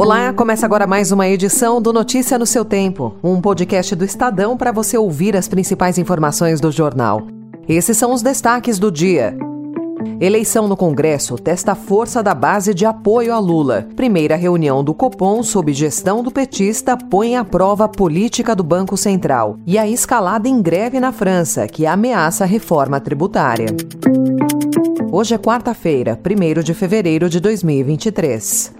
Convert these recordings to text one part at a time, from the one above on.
Olá, começa agora mais uma edição do Notícia no seu Tempo, um podcast do Estadão para você ouvir as principais informações do jornal. Esses são os destaques do dia. Eleição no Congresso testa a força da base de apoio a Lula. Primeira reunião do Copom, sob gestão do petista, põe à prova a política do Banco Central. E a escalada em greve na França, que ameaça a reforma tributária. Hoje é quarta-feira, 1 de fevereiro de 2023.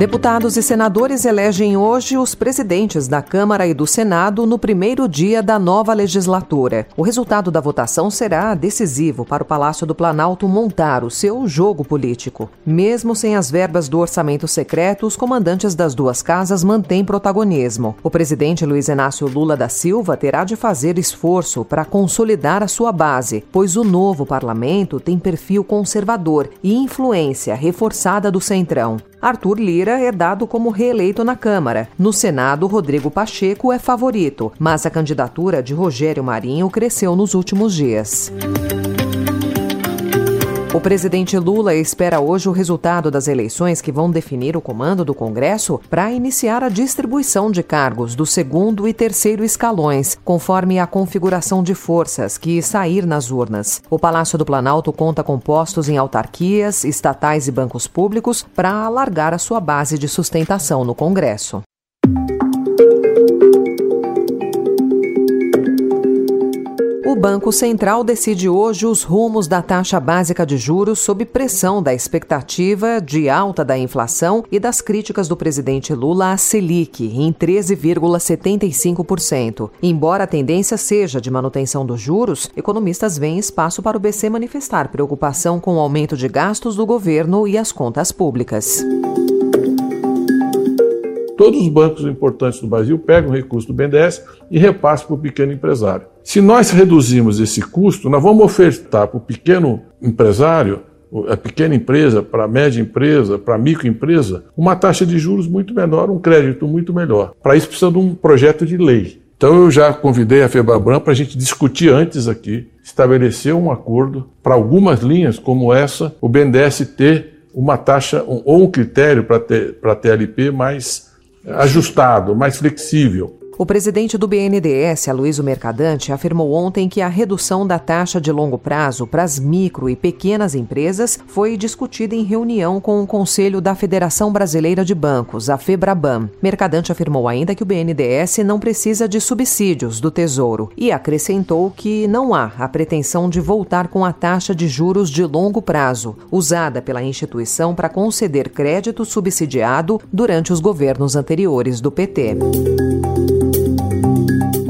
Deputados e senadores elegem hoje os presidentes da Câmara e do Senado no primeiro dia da nova legislatura. O resultado da votação será decisivo para o Palácio do Planalto montar o seu jogo político. Mesmo sem as verbas do orçamento secreto, os comandantes das duas casas mantêm protagonismo. O presidente Luiz Inácio Lula da Silva terá de fazer esforço para consolidar a sua base, pois o novo parlamento tem perfil conservador e influência reforçada do Centrão. Arthur Lira é dado como reeleito na Câmara. No Senado, Rodrigo Pacheco é favorito, mas a candidatura de Rogério Marinho cresceu nos últimos dias. O presidente Lula espera hoje o resultado das eleições que vão definir o comando do Congresso para iniciar a distribuição de cargos do segundo e terceiro escalões, conforme a configuração de forças que sair nas urnas. O Palácio do Planalto conta com postos em autarquias, estatais e bancos públicos para alargar a sua base de sustentação no Congresso. Banco Central decide hoje os rumos da taxa básica de juros sob pressão da expectativa de alta da inflação e das críticas do presidente Lula à Selic, em 13,75%. Embora a tendência seja de manutenção dos juros, economistas veem espaço para o BC manifestar preocupação com o aumento de gastos do governo e as contas públicas. Todos os bancos importantes do Brasil pegam recurso do BNDES e repassam para o pequeno empresário. Se nós reduzirmos esse custo, nós vamos ofertar para o pequeno empresário, a pequena empresa, para a média empresa, para a microempresa, uma taxa de juros muito menor, um crédito muito melhor. Para isso precisa de um projeto de lei. Então eu já convidei a FEBABRAM para a gente discutir antes aqui, estabelecer um acordo para algumas linhas como essa, o BNDES ter uma taxa ou um critério para a TLP mais ajustado, mais flexível. O presidente do BNDES, Aloysio Mercadante, afirmou ontem que a redução da taxa de longo prazo para as micro e pequenas empresas foi discutida em reunião com o Conselho da Federação Brasileira de Bancos, a FEBRABAN. Mercadante afirmou ainda que o BNDES não precisa de subsídios do Tesouro e acrescentou que não há a pretensão de voltar com a taxa de juros de longo prazo, usada pela instituição para conceder crédito subsidiado durante os governos anteriores do PT.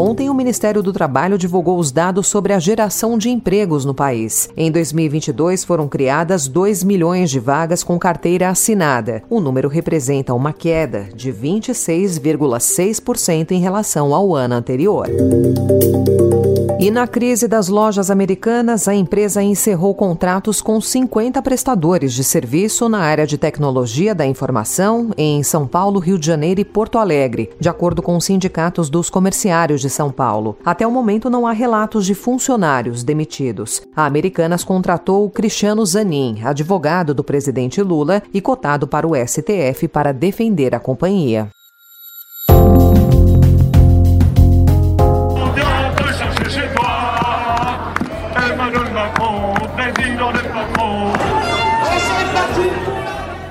Ontem, o Ministério do Trabalho divulgou os dados sobre a geração de empregos no país. Em 2022, foram criadas 2 milhões de vagas com carteira assinada. O número representa uma queda de 26,6% em relação ao ano anterior. E na crise das lojas americanas, a empresa encerrou contratos com 50 prestadores de serviço na área de tecnologia da informação em São Paulo, Rio de Janeiro e Porto Alegre, de acordo com os sindicatos dos comerciários de São Paulo. Até o momento não há relatos de funcionários demitidos. A Americanas contratou Cristiano Zanin, advogado do presidente Lula e cotado para o STF para defender a companhia.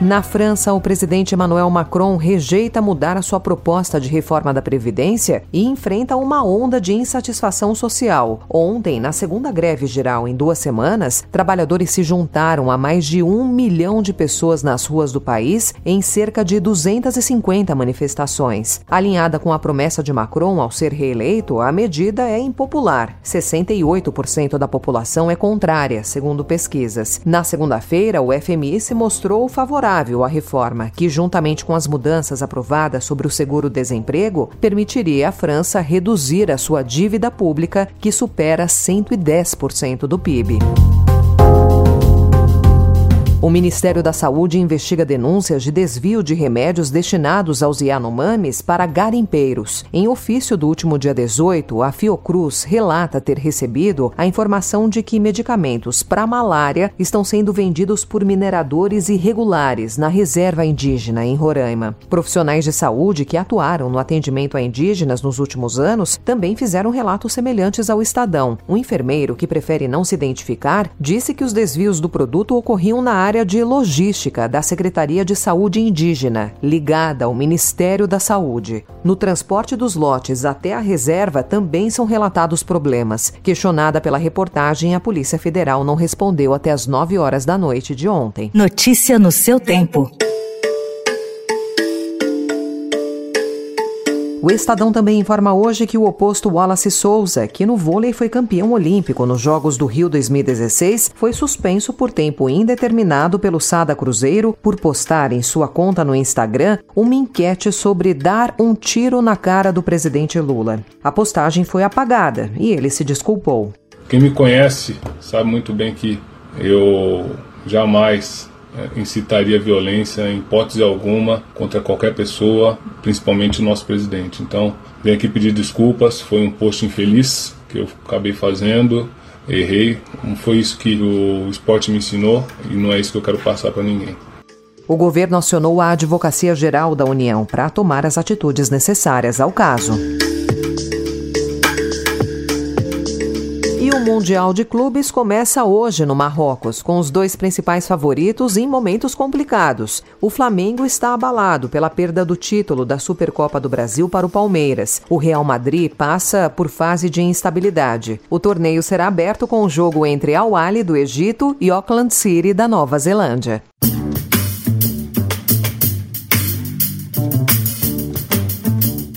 Na França, o presidente Emmanuel Macron rejeita mudar a sua proposta de reforma da Previdência e enfrenta uma onda de insatisfação social. Ontem, na segunda greve geral em duas semanas, trabalhadores se juntaram a mais de um milhão de pessoas nas ruas do país em cerca de 250 manifestações. Alinhada com a promessa de Macron ao ser reeleito, a medida é impopular. 68% da população é contrária, segundo pesquisas. Na segunda-feira, o FMI se mostrou favorável favorável à reforma, que, juntamente com as mudanças aprovadas sobre o seguro-desemprego, permitiria à França reduzir a sua dívida pública, que supera 110% do PIB. O Ministério da Saúde investiga denúncias de desvio de remédios destinados aos Yanomamis para garimpeiros. Em ofício do último dia 18, a Fiocruz relata ter recebido a informação de que medicamentos para malária estão sendo vendidos por mineradores irregulares na reserva indígena em Roraima. Profissionais de saúde que atuaram no atendimento a indígenas nos últimos anos também fizeram relatos semelhantes ao Estadão. Um enfermeiro que prefere não se identificar disse que os desvios do produto ocorriam na área de logística da Secretaria de Saúde Indígena, ligada ao Ministério da Saúde. No transporte dos lotes até a reserva também são relatados problemas. Questionada pela reportagem, a Polícia Federal não respondeu até as 9 horas da noite de ontem. Notícia no seu tempo. O Estadão também informa hoje que o oposto Wallace Souza, que no vôlei foi campeão olímpico nos Jogos do Rio 2016, foi suspenso por tempo indeterminado pelo Sada Cruzeiro por postar em sua conta no Instagram uma enquete sobre dar um tiro na cara do presidente Lula. A postagem foi apagada e ele se desculpou. Quem me conhece sabe muito bem que eu jamais incitaria violência em hipótese alguma contra qualquer pessoa, principalmente o nosso presidente. Então, venho aqui pedir desculpas, foi um post infeliz que eu acabei fazendo, errei, não foi isso que o esporte me ensinou e não é isso que eu quero passar para ninguém. O governo acionou a Advocacia Geral da União para tomar as atitudes necessárias ao caso. Mundial de Clubes começa hoje no Marrocos, com os dois principais favoritos em momentos complicados. O Flamengo está abalado pela perda do título da Supercopa do Brasil para o Palmeiras. O Real Madrid passa por fase de instabilidade. O torneio será aberto com o jogo entre Al Ahly do Egito e Auckland City da Nova Zelândia.